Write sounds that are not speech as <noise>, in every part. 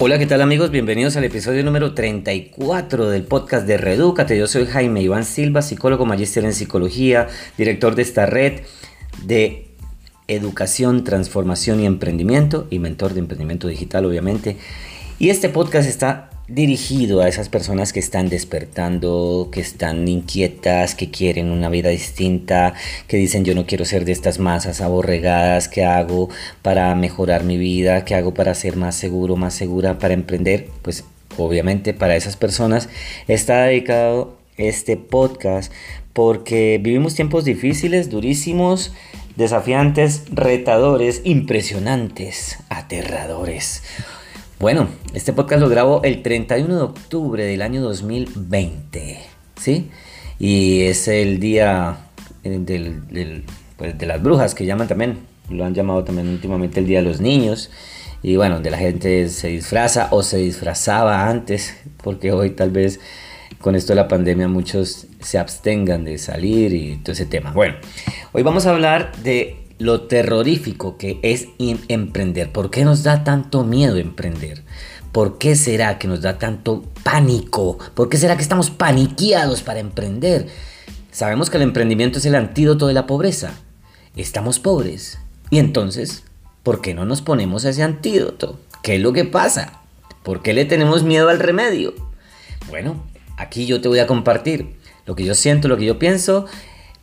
Hola, ¿qué tal amigos? Bienvenidos al episodio número 34 del podcast de Redúcate. Yo soy Jaime Iván Silva, psicólogo, magíster en psicología, director de esta red de educación, transformación y emprendimiento y mentor de emprendimiento digital, obviamente. Y este podcast está dirigido a esas personas que están despertando, que están inquietas, que quieren una vida distinta, que dicen yo no quiero ser de estas masas aborregadas, ¿qué hago para mejorar mi vida? ¿Qué hago para ser más seguro, más segura, para emprender? Pues obviamente para esas personas está dedicado este podcast porque vivimos tiempos difíciles, durísimos, desafiantes, retadores, impresionantes, aterradores. Bueno, este podcast lo grabo el 31 de octubre del año 2020, ¿sí? Y es el día eh, pues, de las brujas que llaman también, lo han llamado también últimamente el Día de los Niños. Y bueno, donde la gente se disfraza o se disfrazaba antes, porque hoy tal vez con esto de la pandemia muchos se abstengan de salir y todo ese tema. Bueno, hoy vamos a hablar de lo terrorífico que es emprender. ¿Por qué nos da tanto miedo emprender? ¿Por qué será que nos da tanto pánico? ¿Por qué será que estamos paniqueados para emprender? Sabemos que el emprendimiento es el antídoto de la pobreza. Estamos pobres. Y entonces, ¿por qué no nos ponemos ese antídoto? ¿Qué es lo que pasa? ¿Por qué le tenemos miedo al remedio? Bueno, aquí yo te voy a compartir lo que yo siento, lo que yo pienso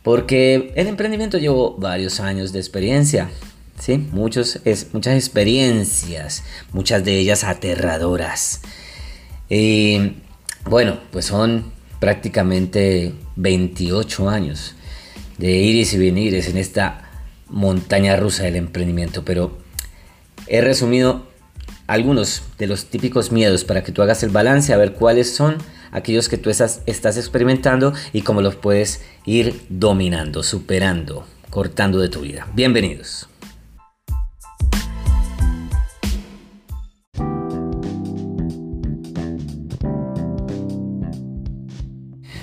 porque el emprendimiento llevo varios años de experiencia, ¿sí? Muchos, es, muchas experiencias, muchas de ellas aterradoras. Y bueno, pues son prácticamente 28 años de iris y venires en esta montaña rusa del emprendimiento, pero he resumido algunos de los típicos miedos para que tú hagas el balance, a ver cuáles son aquellos que tú estás, experimentando y cómo los puedes ir dominando, superando, cortando de tu vida. Bienvenidos.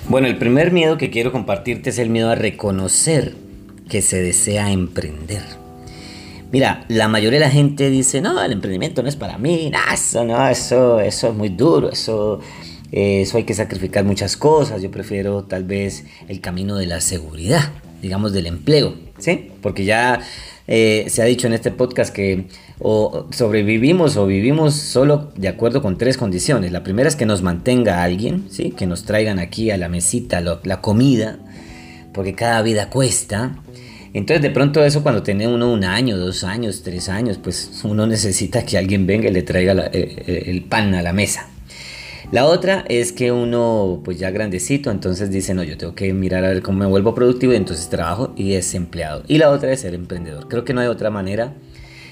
Bueno, el primer miedo que quiero compartirte es el miedo a reconocer que se desea emprender. Mira, la mayoría de la gente dice, no, el emprendimiento no es para mí, eso no, eso, eso es muy duro, eso eso hay que sacrificar muchas cosas. Yo prefiero tal vez el camino de la seguridad, digamos del empleo, ¿sí? Porque ya eh, se ha dicho en este podcast que o sobrevivimos o vivimos solo de acuerdo con tres condiciones. La primera es que nos mantenga alguien, ¿sí? Que nos traigan aquí a la mesita la comida, porque cada vida cuesta. Entonces de pronto eso cuando tiene uno un año, dos años, tres años, pues uno necesita que alguien venga y le traiga eh, el pan a la mesa. La otra es que uno, pues ya grandecito, entonces dice, no, yo tengo que mirar a ver cómo me vuelvo productivo y entonces trabajo y es empleado. Y la otra es ser emprendedor. Creo que no hay otra manera.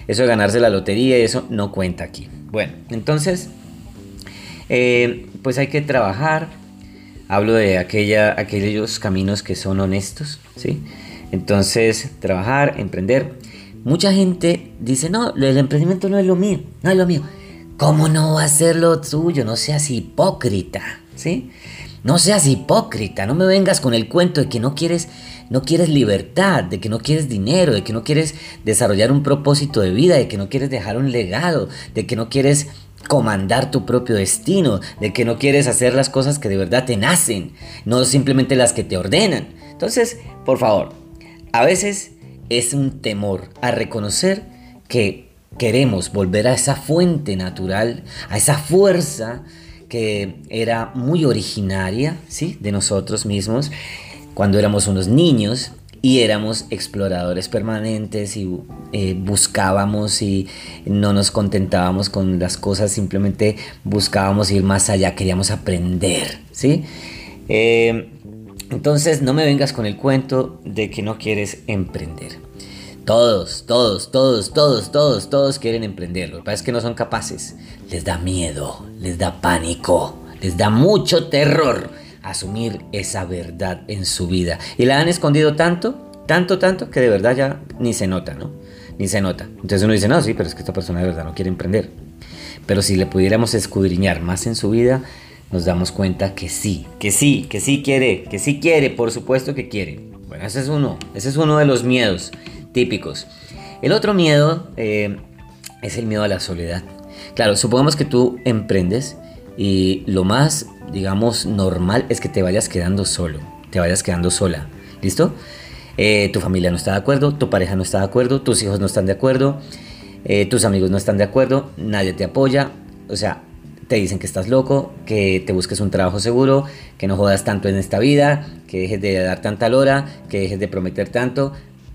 Eso de ganarse la lotería y eso no cuenta aquí. Bueno, entonces, eh, pues hay que trabajar. Hablo de aquella, aquellos caminos que son honestos, ¿sí? Entonces, trabajar, emprender. Mucha gente dice, no, el emprendimiento no es lo mío, no es lo mío. ¿Cómo no va a ser lo tuyo? No seas hipócrita, ¿sí? No seas hipócrita, no me vengas con el cuento de que no quieres, no quieres libertad, de que no quieres dinero, de que no quieres desarrollar un propósito de vida, de que no quieres dejar un legado, de que no quieres comandar tu propio destino, de que no quieres hacer las cosas que de verdad te nacen, no simplemente las que te ordenan. Entonces, por favor, a veces es un temor a reconocer que queremos volver a esa fuente natural, a esa fuerza que era muy originaria ¿sí? de nosotros mismos cuando éramos unos niños y éramos exploradores permanentes y eh, buscábamos y no nos contentábamos con las cosas, simplemente buscábamos ir más allá, queríamos aprender, ¿sí? Eh, entonces no me vengas con el cuento de que no quieres emprender. Todos, todos, todos, todos, todos, todos quieren emprender. Lo que pasa es que no son capaces. Les da miedo, les da pánico, les da mucho terror asumir esa verdad en su vida. Y la han escondido tanto, tanto, tanto, que de verdad ya ni se nota, ¿no? Ni se nota. Entonces uno dice, no, sí, pero es que esta persona de verdad no quiere emprender. Pero si le pudiéramos escudriñar más en su vida, nos damos cuenta que sí, que sí, que sí quiere, que sí quiere, por supuesto que quiere. Bueno, ese es uno, ese es uno de los miedos típicos. El otro miedo eh, es el miedo a la soledad. Claro, supongamos que tú emprendes y lo más, digamos, normal es que te vayas quedando solo, te vayas quedando sola. ¿Listo? Eh, tu familia no está de acuerdo, tu pareja no está de acuerdo, tus hijos no están de acuerdo, eh, tus amigos no están de acuerdo, nadie te apoya, o sea, te dicen que estás loco, que te busques un trabajo seguro, que no jodas tanto en esta vida, que dejes de dar tanta lora, que dejes de prometer tanto,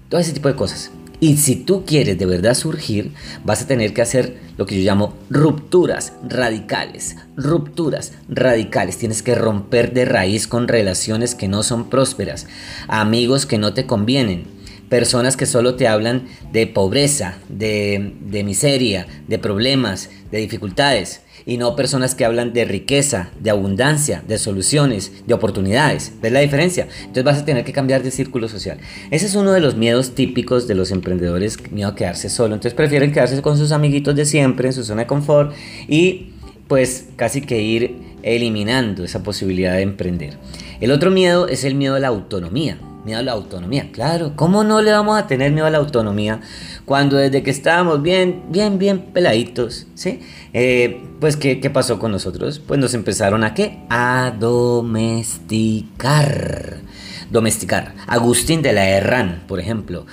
todo ese tipo de cosas. Y si tú quieres de verdad surgir, vas a tener que hacer lo que yo llamo rupturas radicales. Rupturas radicales. Tienes que romper de raíz con relaciones que no son prósperas, amigos que no te convienen, personas que solo te hablan de pobreza, de, de miseria, de problemas, de dificultades y no personas que hablan de riqueza, de abundancia, de soluciones, de oportunidades. ¿Ves la diferencia? Entonces vas a tener que cambiar de círculo social. Ese es uno de los miedos típicos de los emprendedores, miedo a quedarse solo. Entonces prefieren quedarse con sus amiguitos de siempre, en su zona de confort y pues casi que ir eliminando esa posibilidad de emprender. El otro miedo es el miedo a la autonomía miedo a la autonomía. Claro, ¿cómo no le vamos a tener miedo a la autonomía cuando desde que estábamos bien, bien, bien peladitos, ¿sí? Eh, pues, ¿qué, ¿qué, pasó con nosotros? Pues nos empezaron a qué? A domesticar. Domesticar. Agustín de la Herrán, por ejemplo,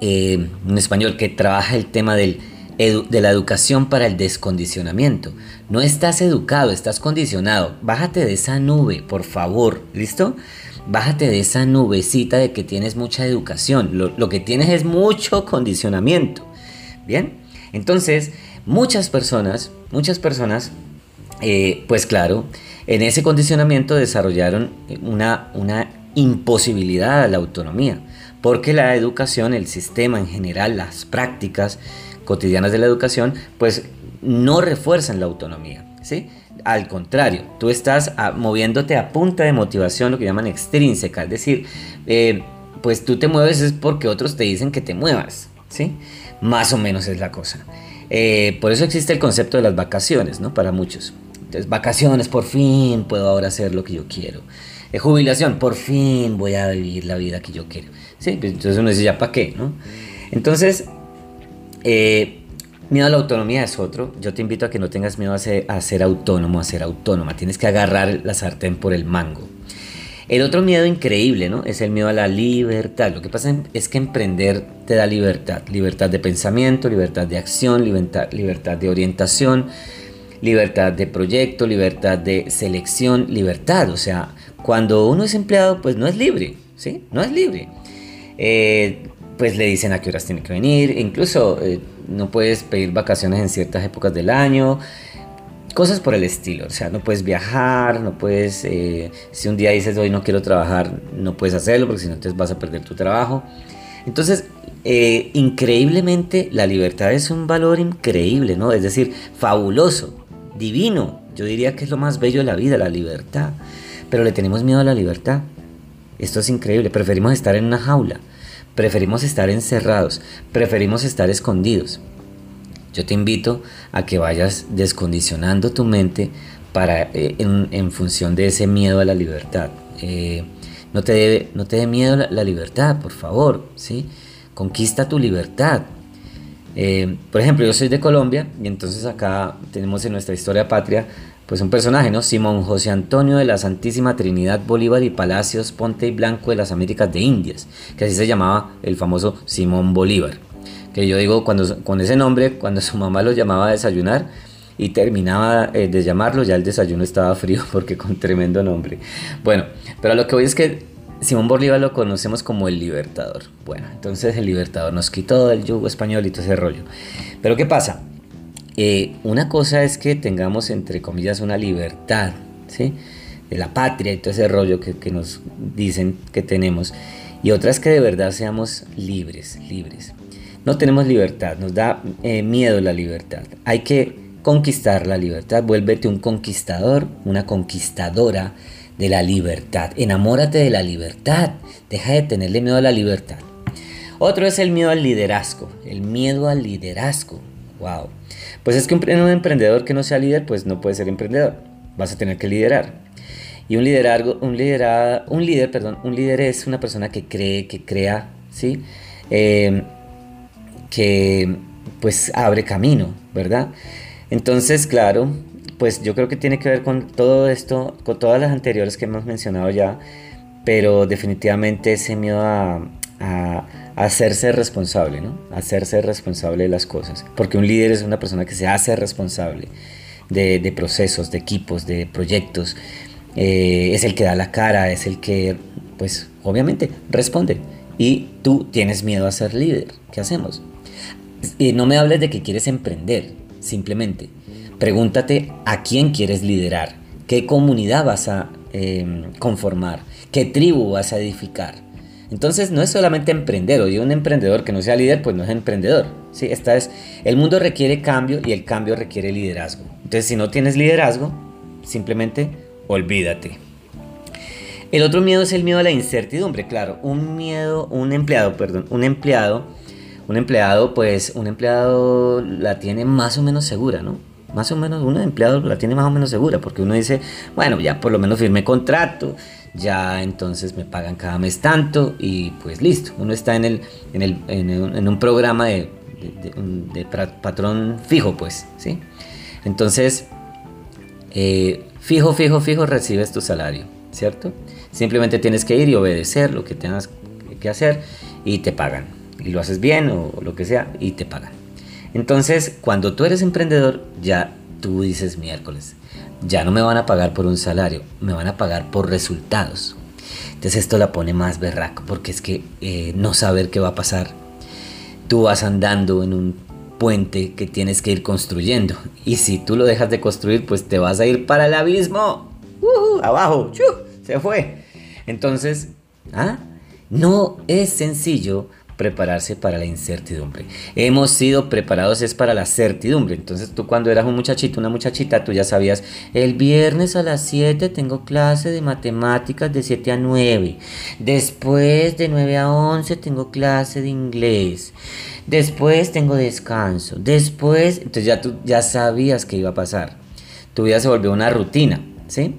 eh, un español que trabaja el tema del de la educación para el descondicionamiento. No estás educado, estás condicionado. Bájate de esa nube, por favor. ¿Listo? Bájate de esa nubecita de que tienes mucha educación. Lo, que tienes es mucho condicionamiento. Bien, entonces muchas personas, muchas personas, eh, pues claro, en ese condicionamiento desarrollaron una, una imposibilidad a la autonomía. Porque la educación, el sistema en general, las prácticas cotidianas de la educación, pues no refuerzan la autonomía. ¿sí? Al contrario, tú estás ah, moviéndote a punta de motivación, lo que llaman extrínseca, es decir, eh, pues tú te mueves es porque otros te dicen que te muevas, ¿sí? Más o menos es la cosa. Eh, por eso existe el concepto de las vacaciones, ¿no? Para muchos. Entonces, vacaciones, por fin puedo ahora hacer lo que yo quiero. Eh, jubilación, por fin voy a vivir la vida que yo quiero. ¿Sí? Pues, entonces uno dice, ¿ya para qué? ¿no? Entonces, Miedo a la autonomía es otro. Yo te invito a que no tengas miedo a ser, autónomo, a ser autónoma. Tienes que agarrar la sartén por el mango. El otro miedo increíble, ¿no? Es el miedo a la libertad. Lo que pasa es que emprender te da libertad. Libertad de pensamiento, libertad de acción, libertad, libertad de orientación, libertad de proyecto, libertad de selección, libertad. O sea, cuando uno es empleado, pues no es libre, ¿sí? No es libre. Eh, pues le dicen a qué horas tiene que venir, incluso eh, no puedes pedir vacaciones en ciertas épocas del año, cosas por el estilo, o sea, no puedes viajar, no puedes, eh, si un día dices hoy no quiero trabajar, no puedes hacerlo porque si no te vas a perder tu trabajo. Entonces, eh, increíblemente, la libertad es un valor increíble, ¿no? Es decir, fabuloso, divino. Yo diría que es lo más bello de la vida, la libertad. Pero le tenemos miedo a la libertad. Esto es increíble, preferimos estar en una jaula. Preferimos estar encerrados, preferimos estar escondidos. Yo te invito a que vayas descondicionando tu mente para, eh, en, función de ese miedo a la libertad. Eh, no, te debe, no dé miedo la, la, libertad, por favor, ¿sí? Conquista tu libertad. Eh, por ejemplo, yo soy de Colombia y entonces acá tenemos en nuestra historia patria pues un personaje, ¿no? Simón José Antonio de la Santísima Trinidad Bolívar y Palacios Ponte y Blanco de las Américas de Indias, que así se llamaba el famoso Simón Bolívar. Que yo digo, cuando, con ese nombre, cuando su mamá lo llamaba a desayunar y terminaba eh, de llamarlo, ya el desayuno estaba frío <laughs> porque con tremendo nombre. Bueno, pero lo que voy es que Simón Bolívar lo conocemos como el libertador. Bueno, entonces el libertador nos quitó el yugo español y todo ese rollo. Pero ¿qué pasa? Eh, una cosa es que tengamos, entre comillas, una libertad, ¿sí? De la patria y todo ese rollo que, nos dicen que tenemos. Y otra es que de verdad seamos libres, libres. No tenemos libertad, nos da eh, miedo la libertad. Hay que conquistar la libertad. Vuélvete un conquistador, una conquistadora de la libertad. Enamórate de la libertad. Deja de tenerle miedo a la libertad. Otro es el miedo al liderazgo. El miedo al liderazgo. Wow. Pues es que un, emprendedor que no sea líder, pues no puede ser emprendedor. Vas a tener que liderar. Y un liderazgo, un un líder, perdón, un líder es una persona que cree, que crea, ¿sí? Em, que pues abre camino, ¿verdad? Entonces, claro, pues yo creo que tiene que ver con todo esto, con todas las anteriores que hemos mencionado ya, pero definitivamente ese miedo a, hacerse responsable, ¿no? Hacerse responsable de las cosas, porque un líder es una persona que se hace responsable de, procesos, de equipos, de proyectos, eh, es el que da la cara, es el que, pues, obviamente, responde. Y tú tienes miedo a ser líder, ¿qué hacemos? Y no me hables de que quieres emprender, simplemente. Pregúntate a quién quieres liderar, qué comunidad vas a em, conformar, qué tribu vas a edificar. Entonces no es solamente emprender, o digo un emprendedor que no sea líder, pues no es emprendedor. ¿sí? Esta es, el mundo requiere cambio y el cambio requiere liderazgo. Entonces si no tienes liderazgo, simplemente olvídate. El otro miedo es el miedo a la incertidumbre, claro, un miedo, un empleado, perdón, un empleado un empleado, pues un empleado la tiene más o menos segura, ¿no? Más o menos, un empleado la tiene más o menos segura, porque uno dice, bueno, ya por lo menos firmé contrato, ya entonces me pagan cada mes tanto y pues listo, uno está en, el, en, el, en, un programa de, patrón fijo, pues, ¿sí? Entonces, eh, fijo, fijo, fijo, recibes tu salario, ¿cierto? Simplemente tienes que ir y obedecer lo que tengas que hacer y te pagan y lo haces bien o, lo que sea y te pagan. Entonces, cuando tú eres emprendedor, ya tú dices miércoles, ya no me van a pagar por un salario, me van a pagar por resultados. Entonces esto la pone más berraco porque es que eh, no saber qué va a pasar. Tú vas andando en un puente que tienes que ir construyendo y si tú lo dejas de construir pues te vas a ir para el abismo. abajo, se fue. Entonces, ¿ah? no es sencillo prepararse para la incertidumbre. Hemos sido preparados es para la certidumbre. Entonces tú cuando eras un muchachito, una muchachita, tú ya sabías, el viernes a las 7 tengo clase de matemáticas de 7 a 9. Después de 9 a 11 tengo clase de inglés. Después tengo descanso. Después, entonces ya tú ya sabías que iba a pasar. Tu vida se volvió una rutina, ¿sí?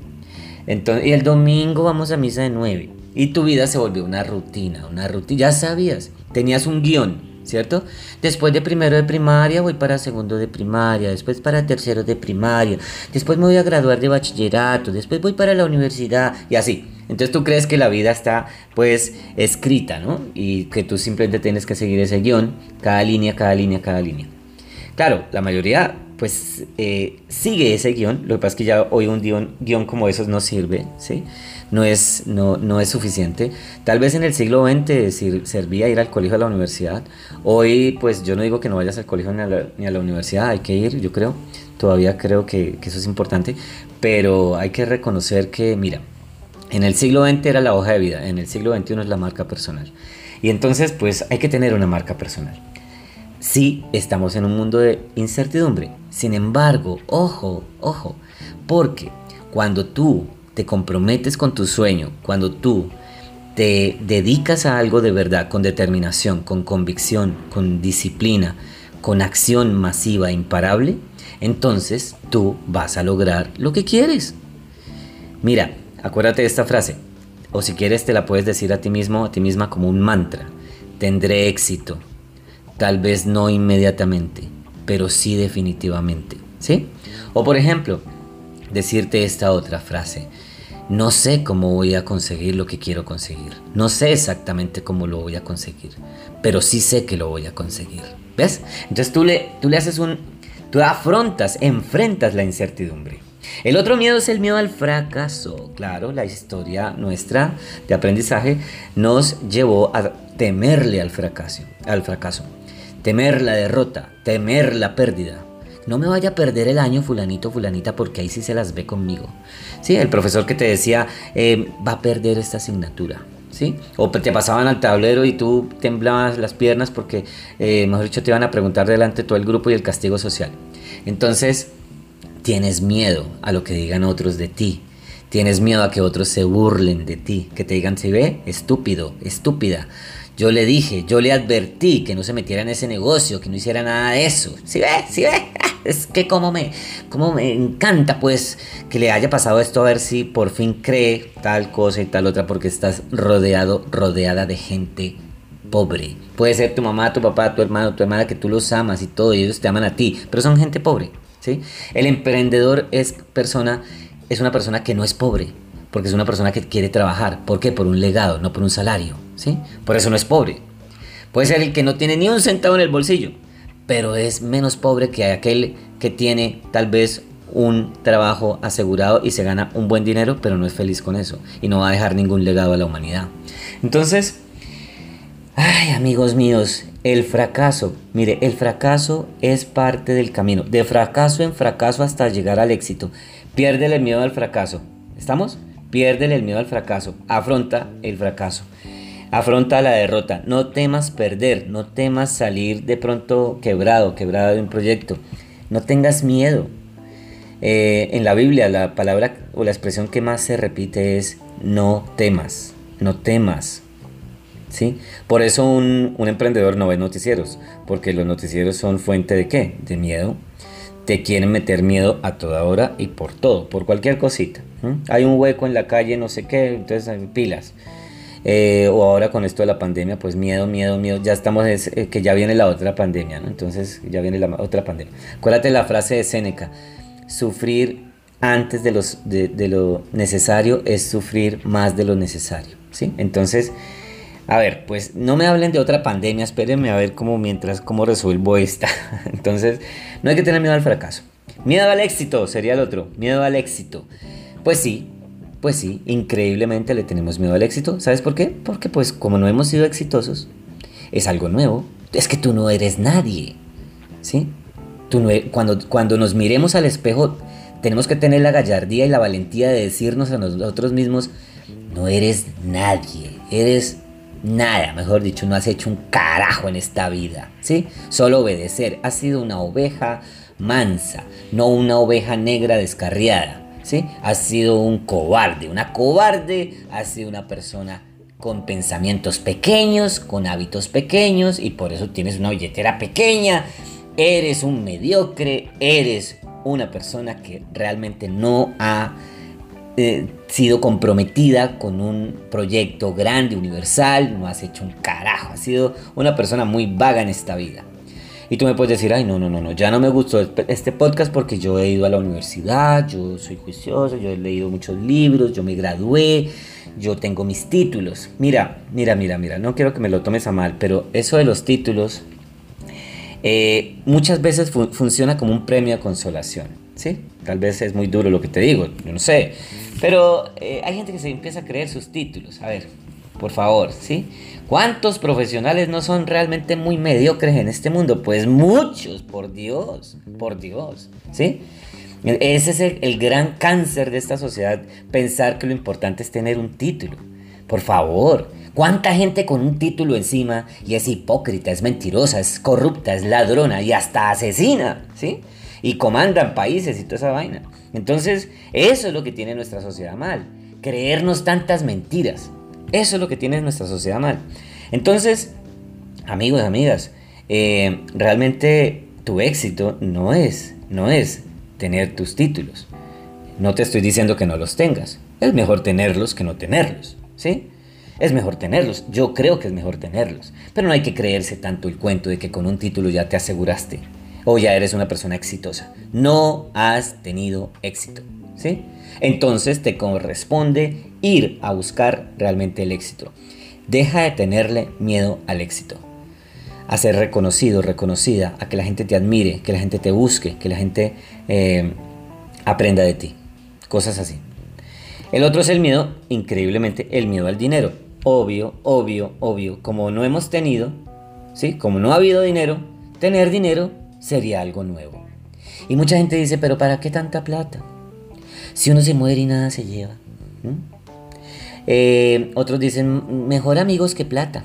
Entonces, y el domingo vamos a misa de 9. Y tu vida se volvió una rutina, una rutina. Ya sabías tenías un guion, ¿cierto? Después de primero de primaria voy para segundo de primaria, después para tercero de primaria, después me voy a graduar de bachillerato, después voy para la universidad y así. Entonces tú crees que la vida está pues escrita, ¿no? Y que tú simplemente tienes que seguir ese guion, cada línea, cada línea, cada línea. Claro, la mayoría pues eh, sigue ese guion, lo que pasa es que ya hoy un guion, guion como esos no sirve, ¿sí? No es, no, no es suficiente. Tal vez en el siglo XX servía ir al colegio a la universidad. Hoy, pues yo no digo que no vayas al colegio ni a la, universidad, hay que ir, yo creo. Todavía creo que, que eso es importante. Pero hay que reconocer que, mira, en el siglo XX era la hoja de vida, en el siglo XXI es la marca personal. Y entonces, pues hay que tener una marca personal. Sí, estamos en un mundo de incertidumbre. Sin embargo, ojo, ojo, porque cuando tú te comprometes con tu sueño, cuando tú te dedicas a algo de verdad, con determinación, con convicción, con disciplina, con acción masiva e imparable, entonces tú vas a lograr lo que quieres. Mira, acuérdate de esta frase, o si quieres te la puedes decir a ti mismo, a ti misma como un mantra. Tendré éxito, tal vez no inmediatamente, pero sí definitivamente. ¿Sí? O por ejemplo, decirte esta otra frase. No sé cómo voy a conseguir lo que quiero conseguir. No sé exactamente cómo lo voy a conseguir. Pero sí sé que lo voy a conseguir. ¿Ves? Entonces tú le, tú le haces un... Tú afrontas, enfrentas la incertidumbre. El otro miedo es el miedo al fracaso. Claro, la historia nuestra de aprendizaje nos llevó a temerle al fracaso, al fracaso, temer la derrota, temer la pérdida. No me vaya a perder el año fulanito, fulanita, porque ahí sí se las ve conmigo. Sí, el profesor que te decía, eh, va a perder esta asignatura. ¿Sí? O te pasaban al tablero y tú temblabas las piernas porque, eh, mejor dicho, te iban a preguntar delante todo el grupo y el castigo social. Entonces, tienes miedo a lo que digan otros de ti. Tienes miedo a que otros se burlen de ti, que te digan, si ve, estúpido, estúpida. Yo le dije, yo le advertí que no se metiera en ese negocio, que no hiciera nada de eso. ¿Sí ve? ¿Sí ve? <laughs> Es que como me, como me encanta pues que le haya pasado esto a ver si por fin cree tal cosa y tal otra porque estás rodeado, rodeada de gente pobre. Puede ser tu mamá, tu papá, tu hermano, tu hermana que tú los amas y todo y ellos te aman a ti, pero son gente pobre. ¿sí? El emprendedor es, persona, es una persona que no es pobre, porque es una persona que quiere trabajar. ¿Por qué? Por un legado, no por un salario. ¿sí? Por eso no es pobre. Puede ser el que no tiene ni un centavo en el bolsillo, pero es menos pobre que aquel que tiene tal vez un trabajo asegurado y se gana un buen dinero, pero no es feliz con eso y no va a dejar ningún legado a la humanidad. Entonces, ay amigos míos, el fracaso, mire, el fracaso es parte del camino, de fracaso en fracaso hasta llegar al éxito. Piérdele el miedo al fracaso, ¿estamos? Piérdele el miedo al fracaso, afronta el fracaso. Afronta la derrota, no temas perder, no temas salir de pronto quebrado, quebrado de un proyecto. No tengas miedo, eh, en la Biblia la palabra o la expresión que más se repite es no temas, no temas. ¿Sí? Por eso un, emprendedor no ve noticieros, porque los noticieros son fuente de qué? De miedo. Te quieren meter miedo a toda hora y por todo, por cualquier cosita. Hay un hueco en la calle, no sé qué, entonces hay pilas. Eh, o ahora con esto de la pandemia, pues miedo, miedo, miedo. Ya estamos, eh, que ya viene la otra pandemia, ¿no? Entonces ya viene la otra pandemia. Acuérdate la frase de Séneca sufrir antes de, lo necesario es sufrir más de lo necesario. ¿sí? Entonces, a ver, pues no me hablen de otra pandemia, espérenme a ver cómo mientras cómo resuelvo esta. <laughs> Entonces, no hay que tener miedo al fracaso. Miedo al éxito sería el otro, miedo al éxito. Pues sí, pues sí, increíblemente le tenemos miedo al éxito. ¿Sabes por qué? Porque pues como no hemos sido exitosos, es algo nuevo. Es que tú no eres nadie. ¿Sí? cuando, cuando nos miremos al espejo, tenemos que tener la gallardía y la valentía de decirnos a nosotros mismos, no eres nadie, eres nada, mejor dicho, no has hecho un carajo en esta vida, ¿sí? Solo obedecer, has sido una oveja mansa, no una oveja negra descarriada, ¿sí? Has sido un cobarde, una cobarde, has sido una persona con pensamientos pequeños, con hábitos pequeños y por eso tienes una billetera pequeña eres un mediocre, eres una persona que realmente no ha eh, sido comprometida con un proyecto grande, universal, no has hecho un carajo, has sido una persona muy vaga en esta vida. Y tú me puedes decir, ay, no, no, no, no, ya no me gustó este podcast porque yo he ido a la universidad, yo soy juicioso, yo he leído muchos libros, yo me gradué, yo tengo mis títulos. Mira, mira, mira, mira, no quiero que me lo tomes a mal, pero eso de los títulos eh, muchas veces funciona como un premio de consolación, ¿sí? Tal vez es muy duro lo que te digo, yo no sé, pero eh, hay gente que se empieza a creer sus títulos. A ver, por favor, ¿sí? ¿Cuántos profesionales no son realmente muy mediocres en este mundo? Pues muchos, por Dios, por Dios, ¿sí? Ese es el gran cáncer de esta sociedad, pensar que lo importante es tener un título. Por favor, ¿Cuánta gente con un título encima y es hipócrita, es mentirosa, es corrupta, es ladrona y hasta asesina, ¿sí? Y comandan países y toda esa vaina. Entonces, eso es lo que tiene nuestra sociedad mal. Creernos tantas mentiras. Eso es lo que tiene nuestra sociedad mal. Entonces, amigos, amigas, eh, realmente tu éxito no es, no es tener tus títulos. No te estoy diciendo que no los tengas. Es mejor tenerlos que no tenerlos, ¿sí? Es mejor tenerlos, yo creo que es mejor tenerlos, pero no hay que creerse tanto el cuento de que con un título ya te aseguraste o ya eres una persona exitosa. No has tenido éxito, ¿sí? Entonces te corresponde ir a buscar realmente el éxito. Deja de tenerle miedo al éxito. A ser reconocido, reconocida, a que la gente te admire, que la gente te busque, que la gente eh, aprenda de ti. Cosas así. El otro es el miedo, increíblemente, el miedo al dinero obvio, obvio, obvio, como no hemos tenido, ¿sí? Como no ha habido dinero, tener dinero sería algo nuevo. Y mucha gente dice, pero ¿para qué tanta plata? Si uno se muere y nada se lleva. Eh, otros dicen, mejor amigos que plata.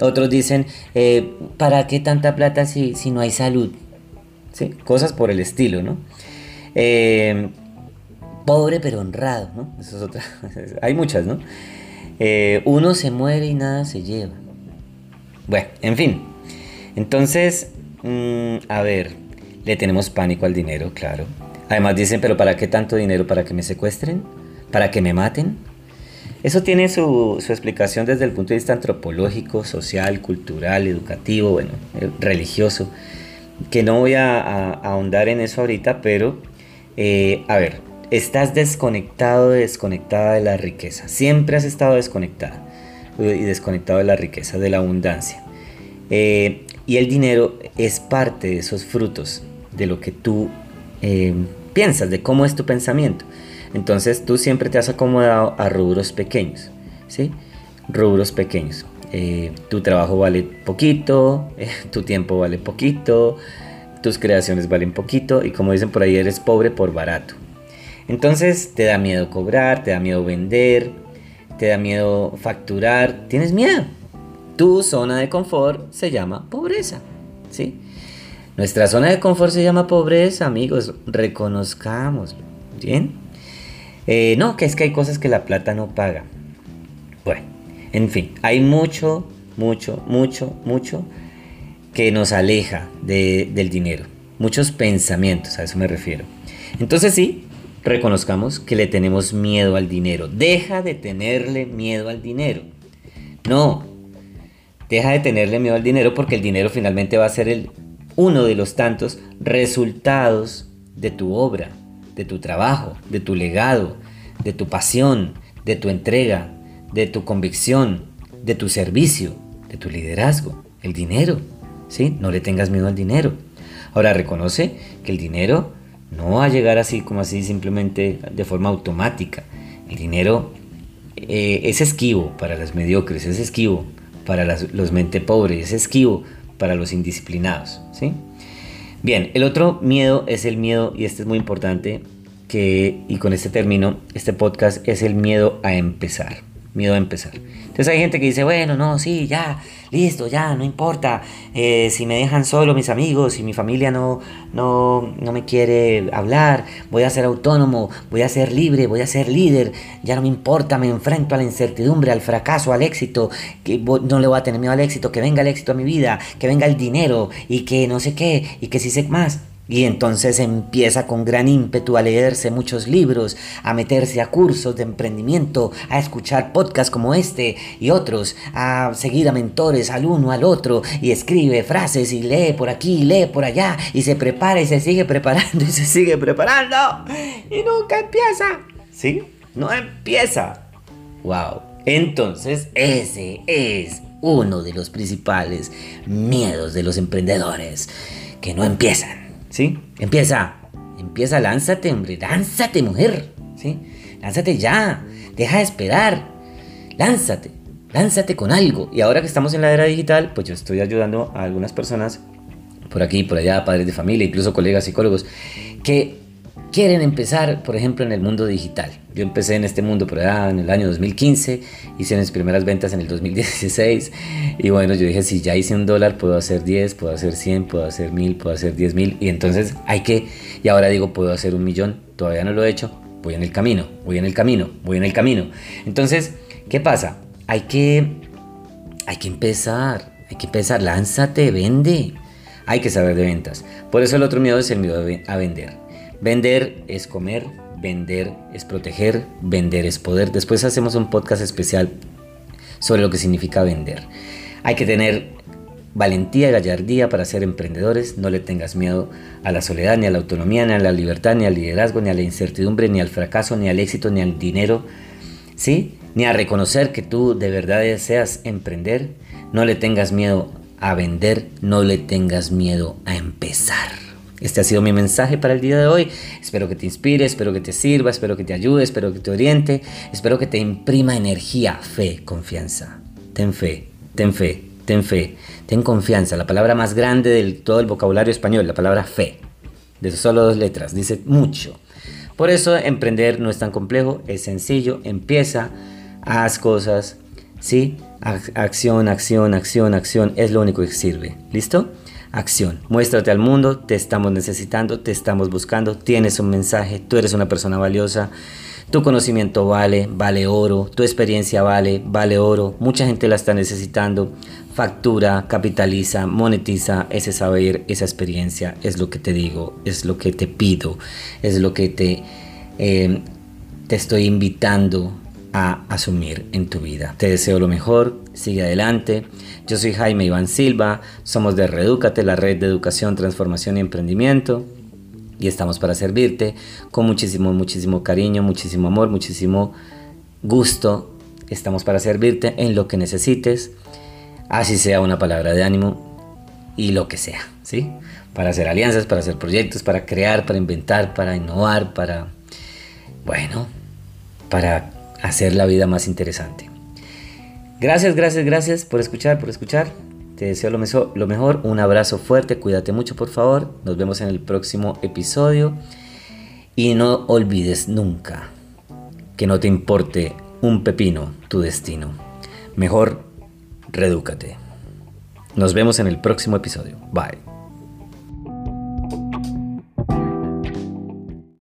Otros dicen, eh, ¿para qué tanta plata si, si no hay salud? Cosas por el estilo, ¿no? Eh, pobre pero honrado, ¿no? Eso es otra. <laughs> hay muchas, ¿no? Uno se muere y nada se lleva. Bueno, en fin. Entonces, mm, a ver, le tenemos pánico al dinero, claro. Además dicen, pero ¿para qué tanto dinero? ¿Para que me secuestren? ¿Para que me maten? Eso tiene su, explicación desde el punto de vista antropológico, social, cultural, educativo, bueno, eh, religioso. que no voy a, ahondar en eso ahorita, pero eh, a ver, estás desconectado, desconectada de la riqueza. Siempre has estado desconectada eh, y desconectado de la riqueza, de la abundancia. Eh, y el dinero es parte de esos frutos, de lo que tú piensas, de cómo es tu pensamiento. Entonces tú siempre te has acomodado a rubros pequeños, ¿sí? Rubros pequeños. Eh, tu trabajo vale poquito, eh, tu tiempo vale poquito, tus creaciones valen poquito y como dicen por ahí eres pobre por barato. Entonces te da miedo cobrar, te da miedo vender, te da miedo facturar, tienes miedo. Tu zona de confort se llama pobreza, ¿sí? Nuestra zona de confort se llama pobreza, amigos, reconozcámoslo, ¿bien? Eh, no, que es que hay cosas que la plata no paga. Bueno, en fin, hay mucho, mucho, mucho, mucho que nos aleja del dinero. Muchos pensamientos, a eso me refiero. Entonces sí, reconozcamos que le tenemos miedo al dinero. Deja de tenerle miedo al dinero. No, deja de tenerle miedo al dinero porque el dinero finalmente va a ser uno de los tantos resultados de tu obra, de tu trabajo, de tu legado, de tu pasión, de tu entrega, de tu convicción, de tu servicio, de tu liderazgo, el dinero. ¿sí? No le tengas miedo al dinero. Ahora reconoce que el dinero no va a llegar así como así simplemente de forma automática. El dinero eh, es esquivo para los mediocres, es esquivo para los mente pobres, es esquivo para los indisciplinados. ¿sí? Bien, el otro miedo es el miedo, y este es muy importante, que, y con este término, este podcast es el miedo a empezar miedo a empezar. Entonces hay gente que dice, bueno, no, sí, ya, listo, ya, no importa. Eh, si me dejan solo mis amigos, si mi familia no, no, no me quiere hablar, voy a ser autónomo, voy a ser libre, voy a ser líder, ya no me importa, me enfrento a la incertidumbre, al fracaso, al éxito, que no le voy a tener miedo al éxito, que venga el éxito a mi vida, que venga el dinero y que no sé qué, y que si sé más. Y entonces empieza con gran ímpetu a leerse muchos libros, a meterse a cursos de emprendimiento, a escuchar podcasts como este y otros, a seguir a mentores al uno al otro y escribe frases y lee por aquí, y lee por allá y se prepara y se sigue preparando <laughs> y se sigue preparando y nunca empieza. ¿Sí? No empieza. Wow. Entonces ese es uno de los principales miedos de los emprendedores que no empiezan. ¿Sí? Empieza, empieza, lánzate, hombre, lánzate, mujer, ¿sí? Lánzate ya, deja de esperar, lánzate, lánzate con algo. Y ahora que estamos en la era digital, pues yo estoy ayudando a algunas personas por aquí, por allá, padres de familia, incluso colegas psicólogos, que quieren empezar, por ejemplo, en el mundo digital. Yo empecé en este mundo por allá en el año 2015, hice mis primeras ventas en el 2016 y bueno, yo dije, si ya hice un dólar, puedo hacer 10, puedo hacer 100, puedo hacer 1000, puedo hacer 10 mil y entonces hay que, y ahora digo, puedo hacer un millón, todavía no lo he hecho, voy en el camino, voy en el camino, voy en el camino. Entonces, ¿qué pasa? Hay que, hay que empezar, hay que empezar, lánzate, vende. Hay que saber de ventas. Por eso el otro miedo es el miedo a vender. Vender es comer, vender es proteger, vender es poder. Después hacemos un podcast especial sobre lo que significa vender. Hay que tener valentía y gallardía para ser emprendedores. No le tengas miedo a la soledad, ni a la autonomía, ni a la libertad, ni al liderazgo, ni a la incertidumbre, ni al fracaso, ni al éxito, ni al dinero. ¿Sí? Ni a reconocer que tú de verdad deseas emprender. No le tengas miedo a vender, no le tengas miedo a empezar. Este ha sido mi mensaje para el día de hoy. Espero que te inspire, espero que te sirva, espero que te ayude, espero que te oriente, espero que te imprima energía, fe, confianza. Ten fe, ten fe, ten fe, ten confianza. La palabra más grande de todo el vocabulario español, la palabra fe. De solo dos letras, dice mucho. Por eso emprender no es tan complejo, es sencillo. Empieza, haz cosas, ¿sí? Acción, acción, acción, acción, es lo único que sirve. ¿Listo? Acción. Muéstrate al mundo, te estamos necesitando, te estamos buscando, tienes un mensaje, tú eres una persona valiosa, tu conocimiento vale, vale oro, tu experiencia vale, vale oro, mucha gente la está necesitando, factura, capitaliza, monetiza ese saber, esa experiencia, es lo que te digo, es lo que te pido, es lo que te, eh, te estoy invitando a asumir en tu vida. Te deseo lo mejor, sigue adelante. Yo soy Jaime Iván Silva, somos de Redúcate, la red de educación, transformación y emprendimiento. Y estamos para servirte con muchísimo, muchísimo cariño, muchísimo amor, muchísimo gusto. Estamos para servirte en lo que necesites, así sea una palabra de ánimo y lo que sea, ¿sí? Para hacer alianzas, para hacer proyectos, para crear, para inventar, para innovar, para, bueno, para hacer la vida más interesante. Gracias, gracias, gracias por escuchar, por escuchar. Te deseo lo, mejor, un abrazo fuerte, cuídate mucho por favor. Nos vemos en el próximo episodio. Y no olvides nunca que no te importe un pepino tu destino. Mejor, redúcate. Nos vemos en el próximo episodio. Bye.